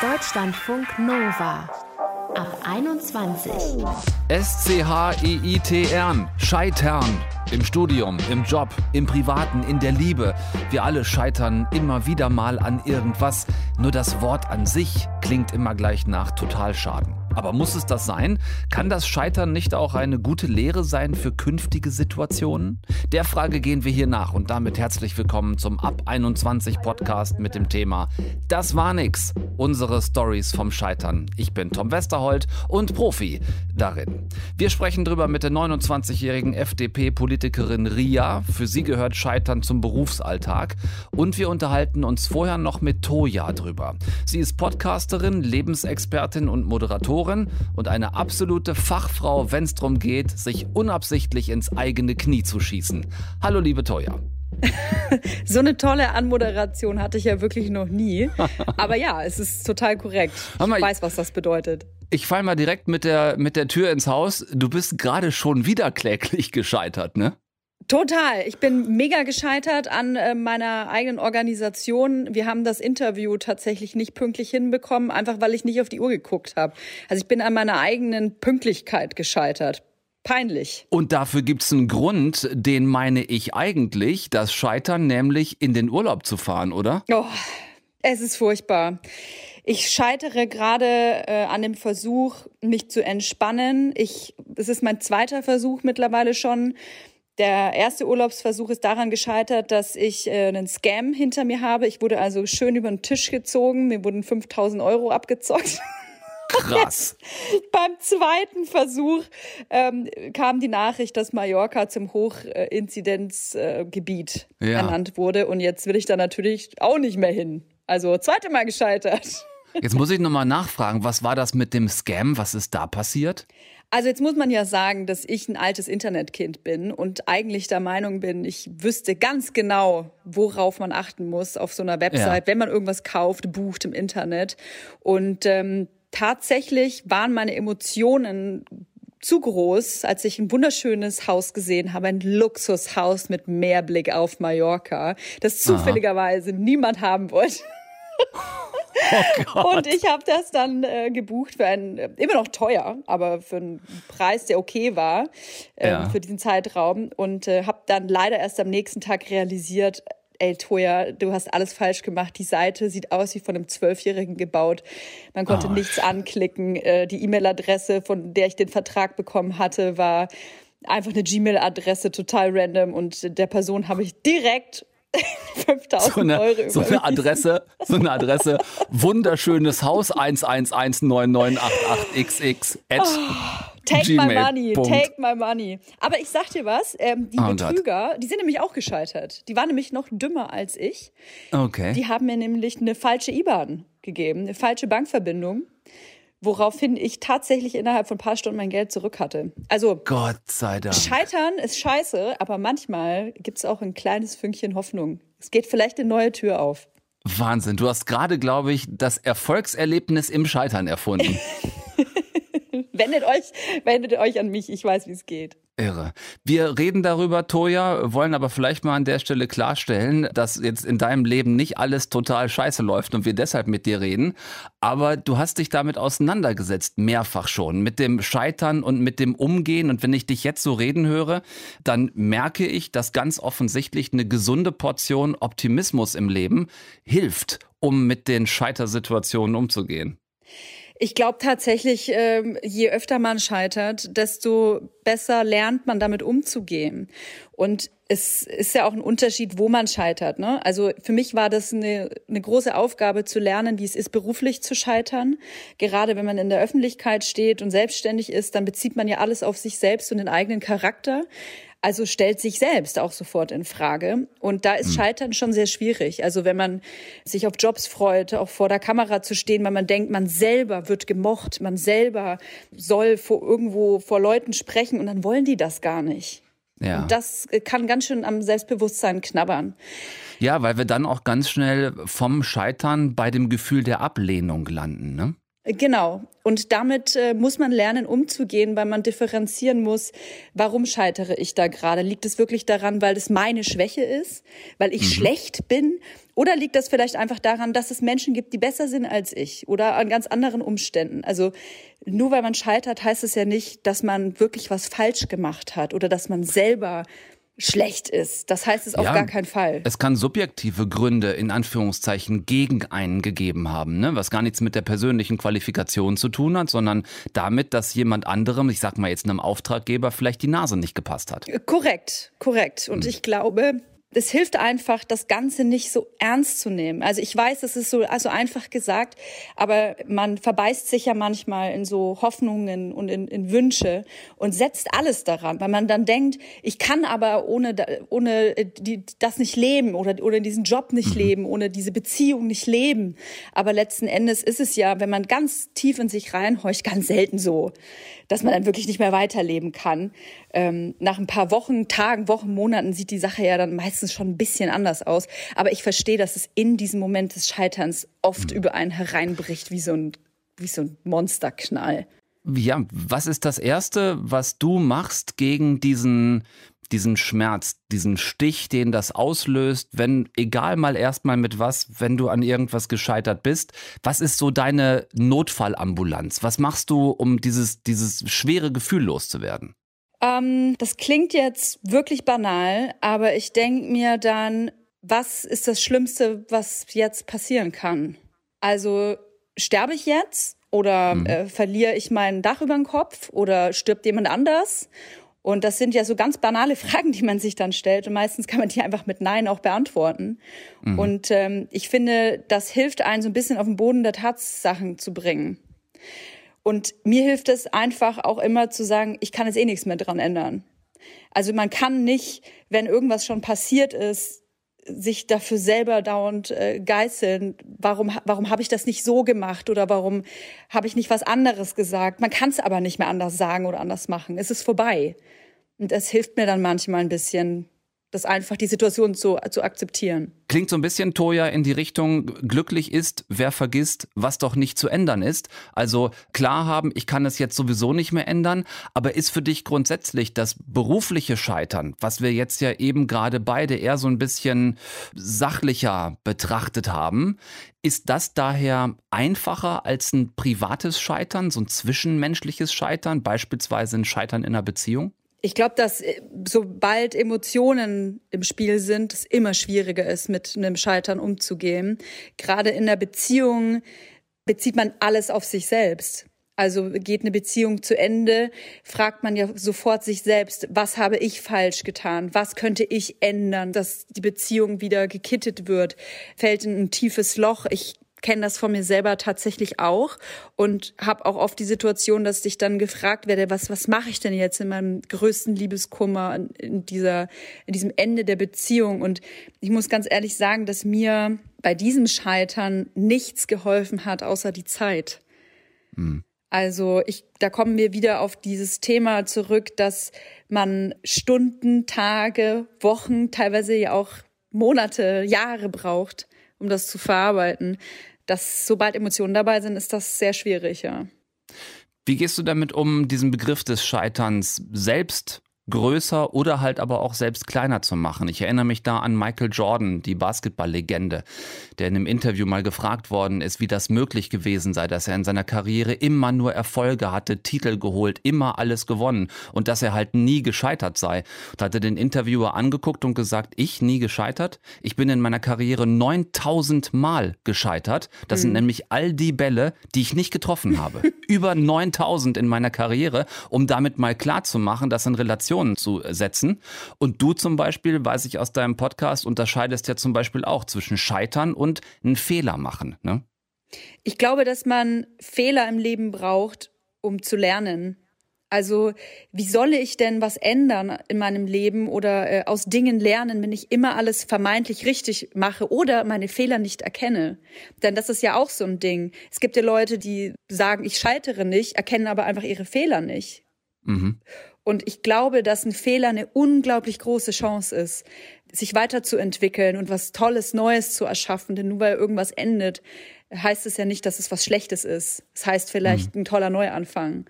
Deutschlandfunk Nova ab 21. S-C-H-I-I-T-R. Scheitern. Im Studium, im Job, im Privaten, in der Liebe. Wir alle scheitern immer wieder mal an irgendwas. Nur das Wort an sich klingt immer gleich nach Totalschaden. Aber muss es das sein? Kann das Scheitern nicht auch eine gute Lehre sein für künftige Situationen? Der Frage gehen wir hier nach und damit herzlich willkommen zum Ab 21 Podcast mit dem Thema Das war nix. Unsere Stories vom Scheitern. Ich bin Tom Westerholt und Profi darin. Wir sprechen drüber mit der 29-jährigen FDP-Politikerin Ria. Für sie gehört Scheitern zum Berufsalltag. Und wir unterhalten uns vorher noch mit Toja drüber. Sie ist Podcasterin, Lebensexpertin und Moderatorin Autorin und eine absolute Fachfrau, wenn es darum geht, sich unabsichtlich ins eigene Knie zu schießen. Hallo, liebe Toya. so eine tolle Anmoderation hatte ich ja wirklich noch nie. Aber ja, es ist total korrekt. Ich mal, weiß, was das bedeutet. Ich fall mal direkt mit der, mit der Tür ins Haus. Du bist gerade schon wieder kläglich gescheitert, ne? Total. Ich bin mega gescheitert an äh, meiner eigenen Organisation. Wir haben das Interview tatsächlich nicht pünktlich hinbekommen, einfach weil ich nicht auf die Uhr geguckt habe. Also ich bin an meiner eigenen Pünktlichkeit gescheitert. Peinlich. Und dafür gibt's einen Grund, den meine ich eigentlich, das Scheitern, nämlich in den Urlaub zu fahren, oder? Oh, es ist furchtbar. Ich scheitere gerade äh, an dem Versuch, mich zu entspannen. Ich, es ist mein zweiter Versuch mittlerweile schon der erste Urlaubsversuch ist daran gescheitert, dass ich äh, einen Scam hinter mir habe. Ich wurde also schön über den Tisch gezogen. Mir wurden 5000 Euro abgezockt. Krass. beim zweiten Versuch ähm, kam die Nachricht, dass Mallorca zum Hochinzidenzgebiet äh, ja. ernannt wurde. Und jetzt will ich da natürlich auch nicht mehr hin. Also zweite Mal gescheitert. Jetzt muss ich nochmal nachfragen, was war das mit dem Scam? Was ist da passiert? Also jetzt muss man ja sagen, dass ich ein altes Internetkind bin und eigentlich der Meinung bin, ich wüsste ganz genau, worauf man achten muss auf so einer Website, ja. wenn man irgendwas kauft, bucht im Internet. Und ähm, tatsächlich waren meine Emotionen zu groß, als ich ein wunderschönes Haus gesehen habe, ein Luxushaus mit Meerblick auf Mallorca, das zufälligerweise Aha. niemand haben wollte. Oh und ich habe das dann äh, gebucht für einen, äh, immer noch teuer, aber für einen Preis, der okay war äh, ja. für diesen Zeitraum. Und äh, habe dann leider erst am nächsten Tag realisiert, ey Toja, du hast alles falsch gemacht. Die Seite sieht aus wie von einem Zwölfjährigen gebaut. Man konnte oh. nichts anklicken. Äh, die E-Mail-Adresse, von der ich den Vertrag bekommen hatte, war einfach eine Gmail-Adresse, total random. Und der Person habe ich direkt 5000 so eine, Euro so eine Adresse, so eine Adresse, wunderschönes Haus 1119988xx at oh, Take my money, take my money. Aber ich sag dir was, ähm, die oh Betrüger, Gott. die sind nämlich auch gescheitert. Die waren nämlich noch dümmer als ich. Okay. Die haben mir nämlich eine falsche IBAN gegeben, eine falsche Bankverbindung woraufhin ich tatsächlich innerhalb von ein paar Stunden mein Geld zurück hatte. Also Gott sei Dank. Scheitern ist scheiße, aber manchmal gibt es auch ein kleines Fünkchen Hoffnung. Es geht vielleicht eine neue Tür auf. Wahnsinn, du hast gerade, glaube ich, das Erfolgserlebnis im Scheitern erfunden. wendet euch, wendet euch an mich, ich weiß, wie es geht. Irre. Wir reden darüber, Toja, wollen aber vielleicht mal an der Stelle klarstellen, dass jetzt in deinem Leben nicht alles total scheiße läuft und wir deshalb mit dir reden. Aber du hast dich damit auseinandergesetzt, mehrfach schon, mit dem Scheitern und mit dem Umgehen. Und wenn ich dich jetzt so reden höre, dann merke ich, dass ganz offensichtlich eine gesunde Portion Optimismus im Leben hilft, um mit den Scheitersituationen umzugehen. Ich glaube tatsächlich, ähm, je öfter man scheitert, desto besser lernt man damit umzugehen. Und es ist ja auch ein Unterschied, wo man scheitert. Ne? Also für mich war das eine, eine große Aufgabe zu lernen, wie es ist, beruflich zu scheitern. Gerade wenn man in der Öffentlichkeit steht und selbstständig ist, dann bezieht man ja alles auf sich selbst und den eigenen Charakter. Also stellt sich selbst auch sofort in Frage. Und da ist hm. Scheitern schon sehr schwierig. Also wenn man sich auf Jobs freut, auch vor der Kamera zu stehen, weil man denkt, man selber wird gemocht, man selber soll vor, irgendwo vor Leuten sprechen und dann wollen die das gar nicht. Ja. Und das kann ganz schön am Selbstbewusstsein knabbern. Ja, weil wir dann auch ganz schnell vom Scheitern bei dem Gefühl der Ablehnung landen, ne? Genau. Und damit äh, muss man lernen, umzugehen, weil man differenzieren muss, warum scheitere ich da gerade? Liegt es wirklich daran, weil es meine Schwäche ist, weil ich mhm. schlecht bin? Oder liegt das vielleicht einfach daran, dass es Menschen gibt, die besser sind als ich oder an ganz anderen Umständen? Also nur weil man scheitert, heißt es ja nicht, dass man wirklich was falsch gemacht hat oder dass man selber schlecht ist. Das heißt es auf gar keinen Fall. Es kann subjektive Gründe in Anführungszeichen gegen einen gegeben haben, ne? was gar nichts mit der persönlichen Qualifikation zu tun hat, sondern damit, dass jemand anderem, ich sag mal jetzt einem Auftraggeber, vielleicht die Nase nicht gepasst hat. Korrekt, korrekt. Und hm. ich glaube, es hilft einfach, das Ganze nicht so ernst zu nehmen. Also ich weiß, es ist so also einfach gesagt, aber man verbeißt sich ja manchmal in so Hoffnungen und in, in Wünsche und setzt alles daran, weil man dann denkt, ich kann aber ohne ohne die, das nicht leben oder oder diesen Job nicht mhm. leben, ohne diese Beziehung nicht leben. Aber letzten Endes ist es ja, wenn man ganz tief in sich reinhorcht, ganz selten so, dass man dann wirklich nicht mehr weiterleben kann. Ähm, nach ein paar Wochen, Tagen, Wochen, Monaten sieht die Sache ja dann meistens schon ein bisschen anders aus. Aber ich verstehe, dass es in diesem Moment des Scheiterns oft mhm. über einen hereinbricht, wie so ein, wie so ein Monsterknall. Ja, was ist das Erste, was du machst gegen diesen diesen Schmerz, diesen Stich, den das auslöst, wenn, egal mal erstmal mit was, wenn du an irgendwas gescheitert bist, was ist so deine Notfallambulanz? Was machst du, um dieses, dieses schwere Gefühl loszuwerden? Ähm, das klingt jetzt wirklich banal, aber ich denke mir dann, was ist das Schlimmste, was jetzt passieren kann? Also sterbe ich jetzt oder mhm. äh, verliere ich mein Dach über den Kopf oder stirbt jemand anders? Und das sind ja so ganz banale Fragen, die man sich dann stellt. Und meistens kann man die einfach mit Nein auch beantworten. Mhm. Und ähm, ich finde, das hilft einen so ein bisschen auf den Boden der Tatsachen zu bringen. Und mir hilft es einfach auch immer zu sagen, ich kann jetzt eh nichts mehr dran ändern. Also man kann nicht, wenn irgendwas schon passiert ist, sich dafür selber dauernd äh, geißeln. Warum, warum habe ich das nicht so gemacht oder warum habe ich nicht was anderes gesagt? Man kann es aber nicht mehr anders sagen oder anders machen. Es ist vorbei. Und es hilft mir dann manchmal ein bisschen, das einfach die Situation zu, zu akzeptieren. Klingt so ein bisschen, Toja, in die Richtung, glücklich ist, wer vergisst, was doch nicht zu ändern ist. Also klar haben, ich kann es jetzt sowieso nicht mehr ändern, aber ist für dich grundsätzlich das berufliche Scheitern, was wir jetzt ja eben gerade beide eher so ein bisschen sachlicher betrachtet haben, ist das daher einfacher als ein privates Scheitern, so ein zwischenmenschliches Scheitern, beispielsweise ein Scheitern in einer Beziehung? Ich glaube, dass äh, sobald Emotionen im Spiel sind, es immer schwieriger ist, mit einem Scheitern umzugehen. Gerade in der Beziehung bezieht man alles auf sich selbst. Also geht eine Beziehung zu Ende, fragt man ja sofort sich selbst, was habe ich falsch getan? Was könnte ich ändern, dass die Beziehung wieder gekittet wird? Fällt in ein tiefes Loch. Ich kenne das von mir selber tatsächlich auch und habe auch oft die Situation, dass ich dann gefragt werde, was was mache ich denn jetzt in meinem größten Liebeskummer in dieser in diesem Ende der Beziehung und ich muss ganz ehrlich sagen, dass mir bei diesem Scheitern nichts geholfen hat außer die Zeit. Mhm. Also ich, da kommen wir wieder auf dieses Thema zurück, dass man Stunden, Tage, Wochen, teilweise ja auch Monate, Jahre braucht, um das zu verarbeiten dass sobald Emotionen dabei sind, ist das sehr schwierig, ja. Wie gehst du damit um, diesen Begriff des Scheiterns selbst größer oder halt aber auch selbst kleiner zu machen. Ich erinnere mich da an Michael Jordan, die Basketballlegende, der in einem Interview mal gefragt worden ist, wie das möglich gewesen sei, dass er in seiner Karriere immer nur Erfolge hatte, Titel geholt, immer alles gewonnen und dass er halt nie gescheitert sei. Da hatte den Interviewer angeguckt und gesagt, ich nie gescheitert? Ich bin in meiner Karriere 9000 Mal gescheitert. Das mhm. sind nämlich all die Bälle, die ich nicht getroffen habe. Über 9000 in meiner Karriere, um damit mal klar zu machen, dass in Relation Situationen zu setzen. Und du zum Beispiel, weiß ich aus deinem Podcast, unterscheidest ja zum Beispiel auch zwischen Scheitern und einen Fehler machen. Ne? Ich glaube, dass man Fehler im Leben braucht, um zu lernen. Also wie soll ich denn was ändern in meinem Leben oder äh, aus Dingen lernen, wenn ich immer alles vermeintlich richtig mache oder meine Fehler nicht erkenne? Denn das ist ja auch so ein Ding. Es gibt ja Leute, die sagen, ich scheitere nicht, erkennen aber einfach ihre Fehler nicht. Mhm. Und ich glaube, dass ein Fehler eine unglaublich große Chance ist, sich weiterzuentwickeln und was Tolles, Neues zu erschaffen. Denn nur weil irgendwas endet, heißt es ja nicht, dass es was Schlechtes ist. Es heißt vielleicht mhm. ein toller Neuanfang.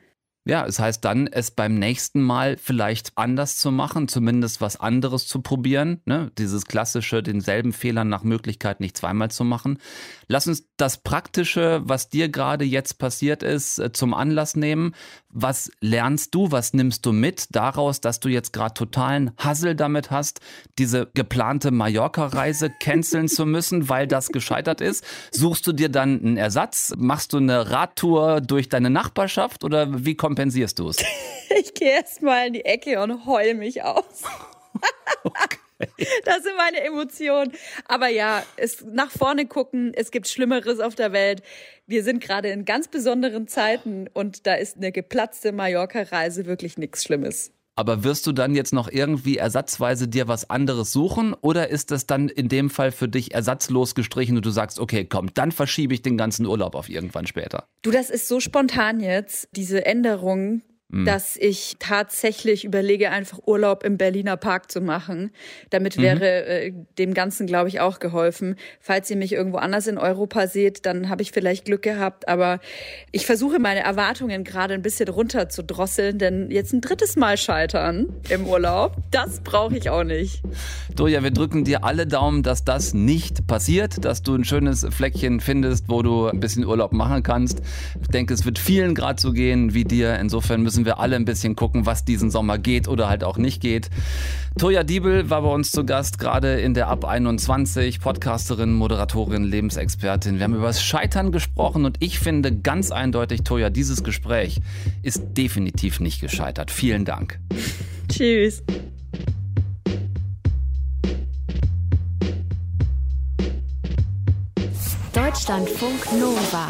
Ja, es heißt dann, es beim nächsten Mal vielleicht anders zu machen, zumindest was anderes zu probieren. Ne? Dieses klassische, denselben Fehler nach Möglichkeit nicht zweimal zu machen. Lass uns das Praktische, was dir gerade jetzt passiert ist, äh, zum Anlass nehmen. Was lernst du, was nimmst du mit daraus, dass du jetzt gerade totalen Hassel damit hast, diese geplante Mallorca-Reise canceln zu müssen, weil das gescheitert ist? Suchst du dir dann einen Ersatz? Machst du eine Radtour durch deine Nachbarschaft oder wie kompensierst du es? Ich gehe erst mal in die Ecke und heul mich aus. okay. Das sind meine Emotionen. Aber ja, es nach vorne gucken, es gibt Schlimmeres auf der Welt. Wir sind gerade in ganz besonderen Zeiten und da ist eine geplatzte Mallorca-Reise wirklich nichts Schlimmes. Aber wirst du dann jetzt noch irgendwie ersatzweise dir was anderes suchen oder ist das dann in dem Fall für dich ersatzlos gestrichen und du sagst, okay, komm, dann verschiebe ich den ganzen Urlaub auf irgendwann später? Du, das ist so spontan jetzt, diese Änderung, Mhm. dass ich tatsächlich überlege, einfach Urlaub im Berliner Park zu machen. Damit mhm. wäre äh, dem Ganzen, glaube ich, auch geholfen. Falls ihr mich irgendwo anders in Europa seht, dann habe ich vielleicht Glück gehabt. Aber ich versuche meine Erwartungen gerade ein bisschen runter zu drosseln, denn jetzt ein drittes Mal scheitern im Urlaub, das brauche ich auch nicht. Doja, wir drücken dir alle Daumen, dass das nicht passiert, dass du ein schönes Fleckchen findest, wo du ein bisschen Urlaub machen kannst. Ich denke, es wird vielen gerade so gehen wie dir. Insofern müssen müssen wir alle ein bisschen gucken, was diesen Sommer geht oder halt auch nicht geht. Toja Diebel war bei uns zu Gast, gerade in der Ab 21, Podcasterin, Moderatorin, Lebensexpertin. Wir haben über das Scheitern gesprochen und ich finde ganz eindeutig, Toja, dieses Gespräch ist definitiv nicht gescheitert. Vielen Dank. Tschüss. Deutschlandfunk Nova.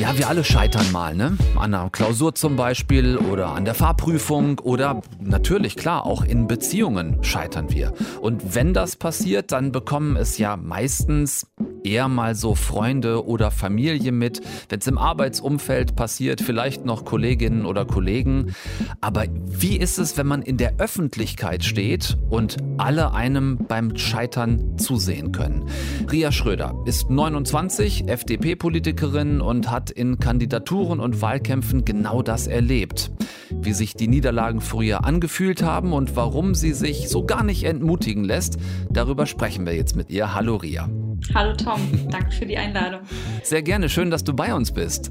Ja, wir alle scheitern mal, ne? An einer Klausur zum Beispiel oder an der Fahrprüfung oder natürlich, klar, auch in Beziehungen scheitern wir. Und wenn das passiert, dann bekommen es ja meistens eher mal so Freunde oder Familie mit. Wenn es im Arbeitsumfeld passiert, vielleicht noch Kolleginnen oder Kollegen. Aber wie ist es, wenn man in der Öffentlichkeit steht und alle einem beim Scheitern zusehen können? Ria Schröder ist 29, FDP-Politikerin und hat in Kandidaturen und Wahlkämpfen genau das erlebt. Wie sich die Niederlagen früher angefühlt haben und warum sie sich so gar nicht entmutigen lässt, darüber sprechen wir jetzt mit ihr. Hallo Ria. Hallo Tom, danke für die Einladung. Sehr gerne, schön, dass du bei uns bist.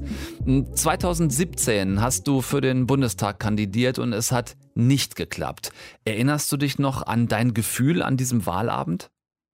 2017 hast du für den Bundestag kandidiert und es hat nicht geklappt. Erinnerst du dich noch an dein Gefühl an diesem Wahlabend?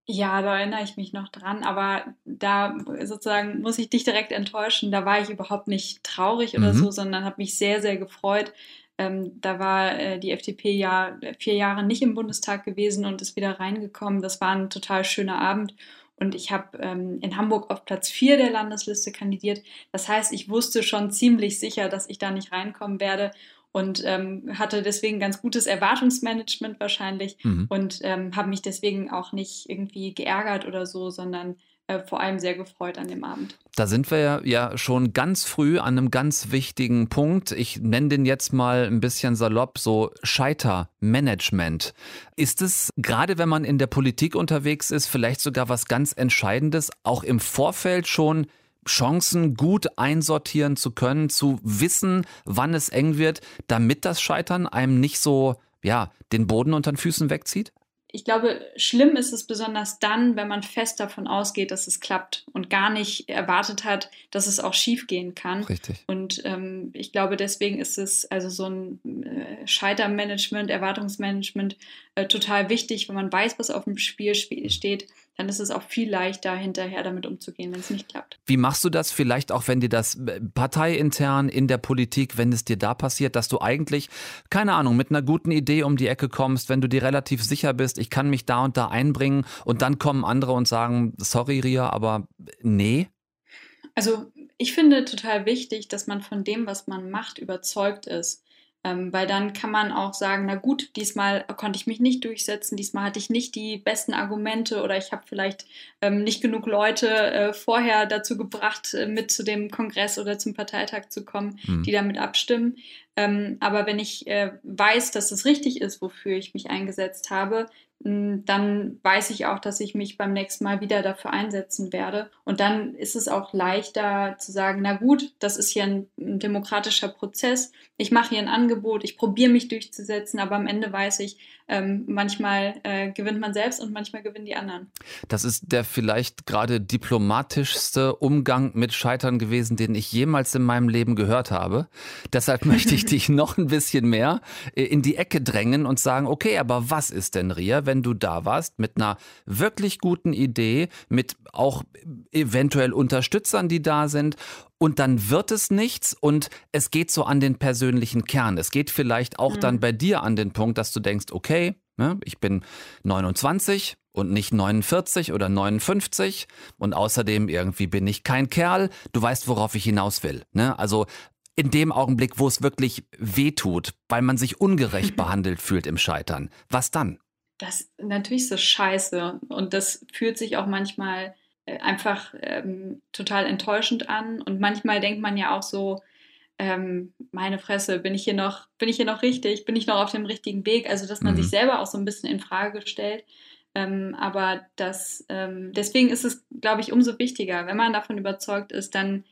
Ja, da erinnere ich mich noch dran, aber da sozusagen muss ich dich direkt enttäuschen. Da war ich überhaupt nicht traurig oder mhm. so, sondern habe mich sehr, sehr gefreut. Ähm, da war äh, die FDP ja vier Jahre nicht im Bundestag gewesen und ist wieder reingekommen. Das war ein total schöner Abend. Und ich habe ähm, in Hamburg auf Platz vier der Landesliste kandidiert. Das heißt, ich wusste schon ziemlich sicher, dass ich da nicht reinkommen werde und ähm, hatte deswegen ganz gutes Erwartungsmanagement wahrscheinlich mhm. und ähm, habe mich deswegen auch nicht irgendwie geärgert oder so, sondern äh, vor allem sehr gefreut an dem Abend. Da sind wir ja schon ganz früh an einem ganz wichtigen Punkt. Ich nenne den jetzt mal ein bisschen salopp, so Scheitermanagement. Ist es, gerade wenn man in der Politik unterwegs ist, vielleicht sogar was ganz Entscheidendes, auch im Vorfeld schon Chancen gut einsortieren zu können, zu wissen, wann es eng wird, damit das Scheitern einem nicht so, ja, den Boden unter den Füßen wegzieht? Ich glaube, schlimm ist es besonders dann, wenn man fest davon ausgeht, dass es klappt und gar nicht erwartet hat, dass es auch schief gehen kann. Richtig. Und ähm, ich glaube, deswegen ist es also so ein äh, Scheitermanagement, Erwartungsmanagement äh, total wichtig, wenn man weiß, was auf dem Spiel steht dann ist es auch viel leichter, hinterher damit umzugehen, wenn es nicht klappt. Wie machst du das vielleicht auch, wenn dir das äh, parteiintern in der Politik, wenn es dir da passiert, dass du eigentlich, keine Ahnung, mit einer guten Idee um die Ecke kommst, wenn du dir relativ sicher bist, ich kann mich da und da einbringen und dann kommen andere und sagen, sorry Ria, aber nee? Also ich finde total wichtig, dass man von dem, was man macht, überzeugt ist. Ähm, weil dann kann man auch sagen, na gut, diesmal konnte ich mich nicht durchsetzen, diesmal hatte ich nicht die besten Argumente oder ich habe vielleicht ähm, nicht genug Leute äh, vorher dazu gebracht, äh, mit zu dem Kongress oder zum Parteitag zu kommen, mhm. die damit abstimmen. Ähm, aber wenn ich äh, weiß, dass es richtig ist, wofür ich mich eingesetzt habe, dann weiß ich auch, dass ich mich beim nächsten Mal wieder dafür einsetzen werde. Und dann ist es auch leichter zu sagen, na gut, das ist hier ein, ein demokratischer Prozess. Ich mache hier ein Angebot, ich probiere mich durchzusetzen, aber am Ende weiß ich, ähm, manchmal äh, gewinnt man selbst und manchmal gewinnen die anderen. Das ist der vielleicht gerade diplomatischste Umgang mit Scheitern gewesen, den ich jemals in meinem Leben gehört habe. Deshalb möchte ich dich noch ein bisschen mehr äh, in die Ecke drängen und sagen, okay, aber was ist denn Ria, wenn du da warst mit einer wirklich guten Idee, mit auch eventuell Unterstützern, die da sind und dann wird es nichts und es geht so an den persönlichen Kern. Es geht vielleicht auch mhm. dann bei dir an den Punkt, dass du denkst, okay, ne, ich bin 29 und nicht 49 oder 59 und außerdem irgendwie bin ich kein Kerl. Du weißt, worauf ich hinaus will. Ne? Also in dem Augenblick, wo es wirklich wehtut, weil man sich ungerecht behandelt fühlt im Scheitern. Was dann? Das natürlich so scheiße und das fühlt sich auch manchmal äh, einfach ähm, total enttäuschend an. Und manchmal denkt man ja auch so, ähm, meine Fresse, bin ich hier noch, bin ich hier noch richtig, bin ich noch auf dem richtigen Weg? Also, dass man mhm. sich selber auch so ein bisschen in Frage stellt. Ähm, aber das, ähm, deswegen ist es, glaube ich, umso wichtiger, wenn man davon überzeugt ist, dann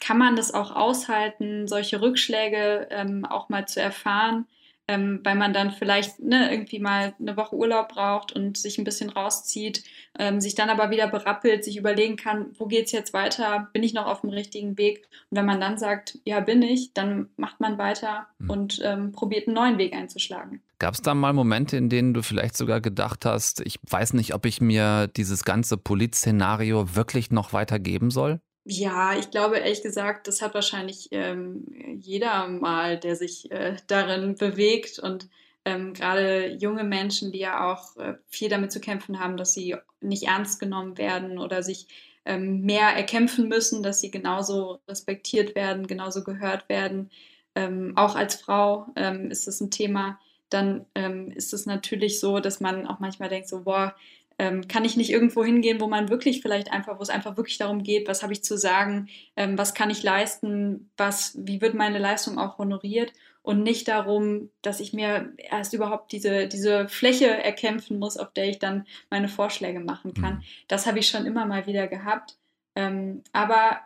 kann man das auch aushalten, solche Rückschläge ähm, auch mal zu erfahren ähm, weil man dann vielleicht ne, irgendwie mal eine Woche Urlaub braucht und sich ein bisschen rauszieht, ähm, sich dann aber wieder berappelt, sich überlegen kann, wo geht es jetzt weiter, bin ich noch auf dem richtigen Weg? Und wenn man dann sagt, ja, bin ich, dann macht man weiter mhm. und ähm, probiert einen neuen Weg einzuschlagen. Gab es da mal Momente, in denen du vielleicht sogar gedacht hast, ich weiß nicht, ob ich mir dieses ganze Polit-Szenario wirklich noch weitergeben soll? Ja, ich glaube ehrlich gesagt, das hat wahrscheinlich ähm, jeder mal, der sich äh, darin bewegt und ähm, gerade junge Menschen, die ja auch äh, viel damit zu kämpfen haben, dass sie nicht ernst genommen werden oder sich ähm, mehr erkämpfen müssen, dass sie genauso respektiert werden, genauso gehört werden. Ähm, auch als Frau ähm, ist das ein Thema. Dann ähm, ist es natürlich so, dass man auch manchmal denkt, so, boah, ähm, kann ich nicht irgendwo hingehen, wo man wirklich vielleicht einfach, wo es einfach wirklich darum geht, was habe ich zu sagen, ähm, was kann ich leisten, was, wie wird meine Leistung auch honoriert und nicht darum, dass ich mir erst überhaupt diese, diese Fläche erkämpfen muss, auf der ich dann meine Vorschläge machen kann. Mhm. Das habe ich schon immer mal wieder gehabt. Ähm, aber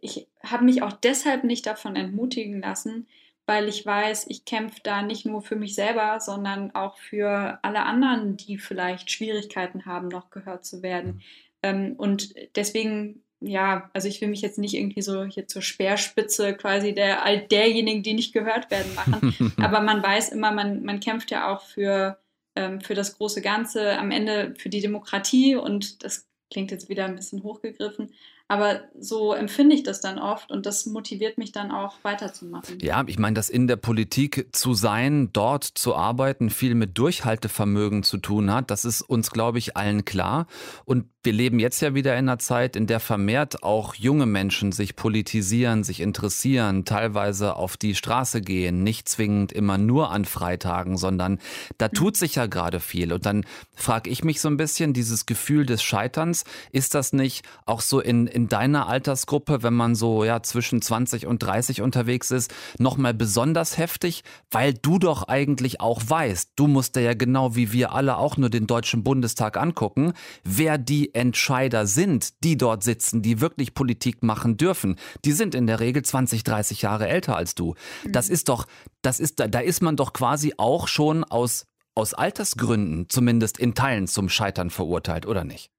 ich habe mich auch deshalb nicht davon entmutigen lassen, weil ich weiß, ich kämpfe da nicht nur für mich selber, sondern auch für alle anderen, die vielleicht Schwierigkeiten haben, noch gehört zu werden. Ähm, und deswegen, ja, also ich will mich jetzt nicht irgendwie so hier zur Speerspitze quasi der all derjenigen, die nicht gehört werden, machen. Aber man weiß immer, man, man kämpft ja auch für, ähm, für das große Ganze, am Ende für die Demokratie und das klingt jetzt wieder ein bisschen hochgegriffen, aber so empfinde ich das dann oft und das motiviert mich dann auch weiterzumachen. Ja, ich meine, dass in der Politik zu sein, dort zu arbeiten, viel mit Durchhaltevermögen zu tun hat, das ist uns, glaube ich, allen klar. Und wir leben jetzt ja wieder in einer Zeit, in der vermehrt auch junge Menschen sich politisieren, sich interessieren, teilweise auf die Straße gehen, nicht zwingend immer nur an Freitagen, sondern da tut sich ja gerade viel. Und dann frage ich mich so ein bisschen, dieses Gefühl des Scheiterns, ist das nicht auch so in, in deiner Altersgruppe, wenn man so ja zwischen 20 und 30 unterwegs ist, nochmal besonders heftig, weil du doch eigentlich auch weißt, du musst ja genau wie wir alle auch nur den Deutschen Bundestag angucken, wer die Entscheider sind, die dort sitzen, die wirklich Politik machen dürfen, die sind in der Regel 20, 30 Jahre älter als du. Das mhm. ist doch, das ist, da ist man doch quasi auch schon aus, aus Altersgründen zumindest in Teilen zum Scheitern verurteilt, oder nicht?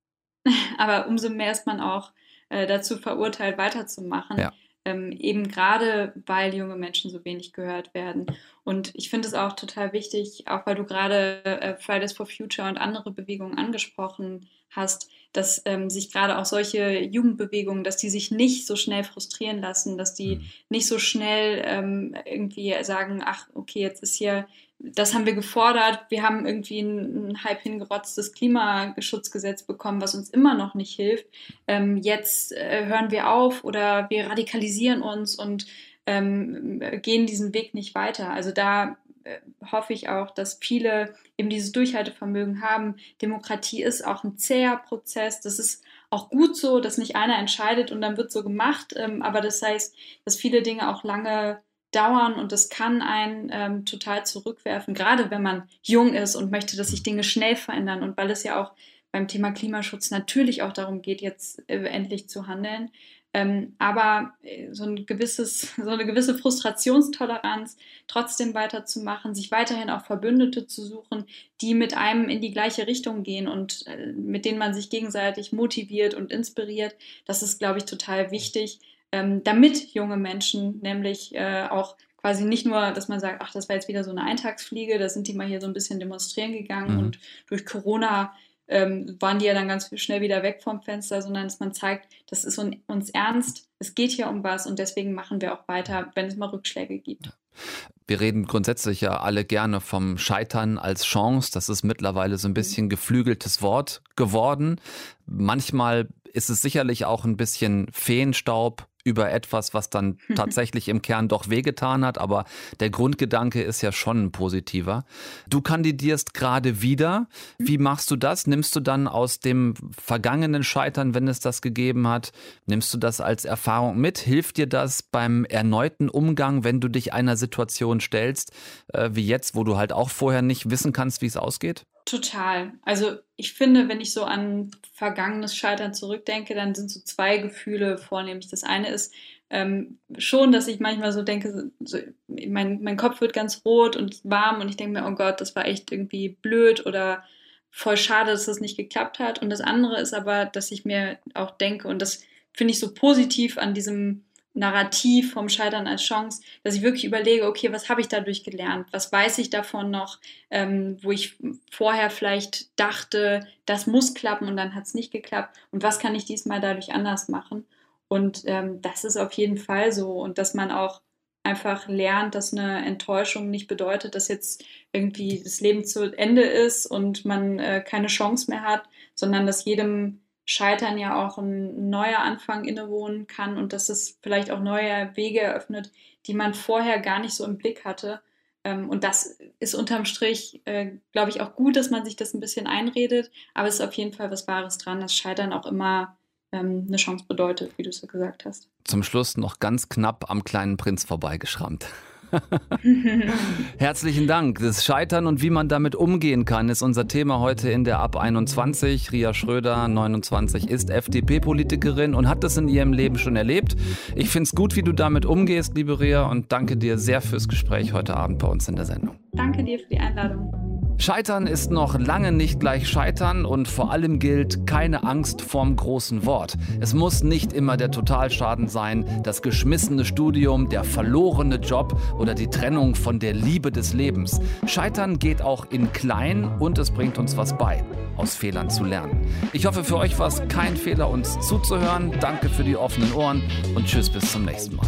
Aber umso mehr ist man auch äh, dazu verurteilt, weiterzumachen. Ja. Ähm, eben gerade, weil junge Menschen so wenig gehört werden. Und ich finde es auch total wichtig, auch weil du gerade äh, Fridays for Future und andere Bewegungen angesprochen hast, dass ähm, sich gerade auch solche Jugendbewegungen, dass die sich nicht so schnell frustrieren lassen, dass die mhm. nicht so schnell ähm, irgendwie sagen, ach, okay, jetzt ist hier, das haben wir gefordert, wir haben irgendwie ein, ein halb hingerotztes Klimaschutzgesetz bekommen, was uns immer noch nicht hilft. Ähm, jetzt äh, hören wir auf oder wir radikalisieren uns und ähm, gehen diesen Weg nicht weiter. Also da äh, hoffe ich auch, dass viele eben dieses Durchhaltevermögen haben. Demokratie ist auch ein zäher Prozess. Das ist auch gut so, dass nicht einer entscheidet und dann wird so gemacht. Ähm, aber das heißt, dass viele Dinge auch lange dauern und das kann einen ähm, total zurückwerfen, gerade wenn man jung ist und möchte, dass sich Dinge schnell verändern und weil es ja auch beim Thema Klimaschutz natürlich auch darum geht, jetzt äh, endlich zu handeln. Ähm, aber äh, so, ein gewisses, so eine gewisse Frustrationstoleranz trotzdem weiterzumachen, sich weiterhin auch Verbündete zu suchen, die mit einem in die gleiche Richtung gehen und äh, mit denen man sich gegenseitig motiviert und inspiriert, das ist, glaube ich, total wichtig, ähm, damit junge Menschen nämlich äh, auch quasi nicht nur, dass man sagt, ach, das war jetzt wieder so eine Eintagsfliege, da sind die mal hier so ein bisschen demonstrieren gegangen mhm. und durch Corona ähm, waren die ja dann ganz schnell wieder weg vom Fenster, sondern dass man zeigt, das ist uns ernst, es geht hier um was und deswegen machen wir auch weiter, wenn es mal Rückschläge gibt. Wir reden grundsätzlich ja alle gerne vom Scheitern als Chance. Das ist mittlerweile so ein bisschen geflügeltes Wort geworden. Manchmal ist es sicherlich auch ein bisschen Feenstaub über etwas, was dann tatsächlich im Kern doch wehgetan hat, aber der Grundgedanke ist ja schon ein positiver. Du kandidierst gerade wieder. Wie machst du das? Nimmst du dann aus dem vergangenen Scheitern, wenn es das gegeben hat, nimmst du das als Erfahrung mit? Hilft dir das beim erneuten Umgang, wenn du dich einer Situation stellst, äh, wie jetzt, wo du halt auch vorher nicht wissen kannst, wie es ausgeht? Total. Also ich finde, wenn ich so an vergangenes Scheitern zurückdenke, dann sind so zwei Gefühle vornehmlich. Das eine ist ähm, schon, dass ich manchmal so denke, so, mein, mein Kopf wird ganz rot und warm und ich denke mir, oh Gott, das war echt irgendwie blöd oder voll schade, dass das nicht geklappt hat. Und das andere ist aber, dass ich mir auch denke, und das finde ich so positiv an diesem Narrativ vom Scheitern als Chance, dass ich wirklich überlege, okay, was habe ich dadurch gelernt? Was weiß ich davon noch, ähm, wo ich vorher vielleicht dachte, das muss klappen und dann hat es nicht geklappt? Und was kann ich diesmal dadurch anders machen? Und ähm, das ist auf jeden Fall so. Und dass man auch einfach lernt, dass eine Enttäuschung nicht bedeutet, dass jetzt irgendwie das Leben zu Ende ist und man äh, keine Chance mehr hat, sondern dass jedem Scheitern ja auch ein neuer Anfang innewohnen kann und dass es vielleicht auch neue Wege eröffnet, die man vorher gar nicht so im Blick hatte. Ähm, und das ist unterm Strich, äh, glaube ich, auch gut, dass man sich das ein bisschen einredet, aber es ist auf jeden Fall was Wahres dran, dass Scheitern auch immer ähm, eine Chance bedeutet, wie du es ja gesagt hast. Zum Schluss noch ganz knapp am kleinen Prinz vorbeigeschrammt. Herzlichen Dank. Das Scheitern und wie man damit umgehen kann, ist unser Thema heute in der Ab 21. Ria Schröder, 29, ist FDP-Politikerin und hat das in ihrem Leben schon erlebt. Ich finde es gut, wie du damit umgehst, liebe Ria, und danke dir sehr fürs Gespräch heute Abend bei uns in der Sendung. Danke dir für die Einladung. Scheitern ist noch lange nicht gleich Scheitern und vor allem gilt keine Angst vorm großen Wort. Es muss nicht immer der Totalschaden sein, das geschmissene Studium, der verlorene Job oder die Trennung von der Liebe des Lebens. Scheitern geht auch in klein und es bringt uns was bei, aus Fehlern zu lernen. Ich hoffe, für euch war es kein Fehler, uns zuzuhören. Danke für die offenen Ohren und tschüss bis zum nächsten Mal.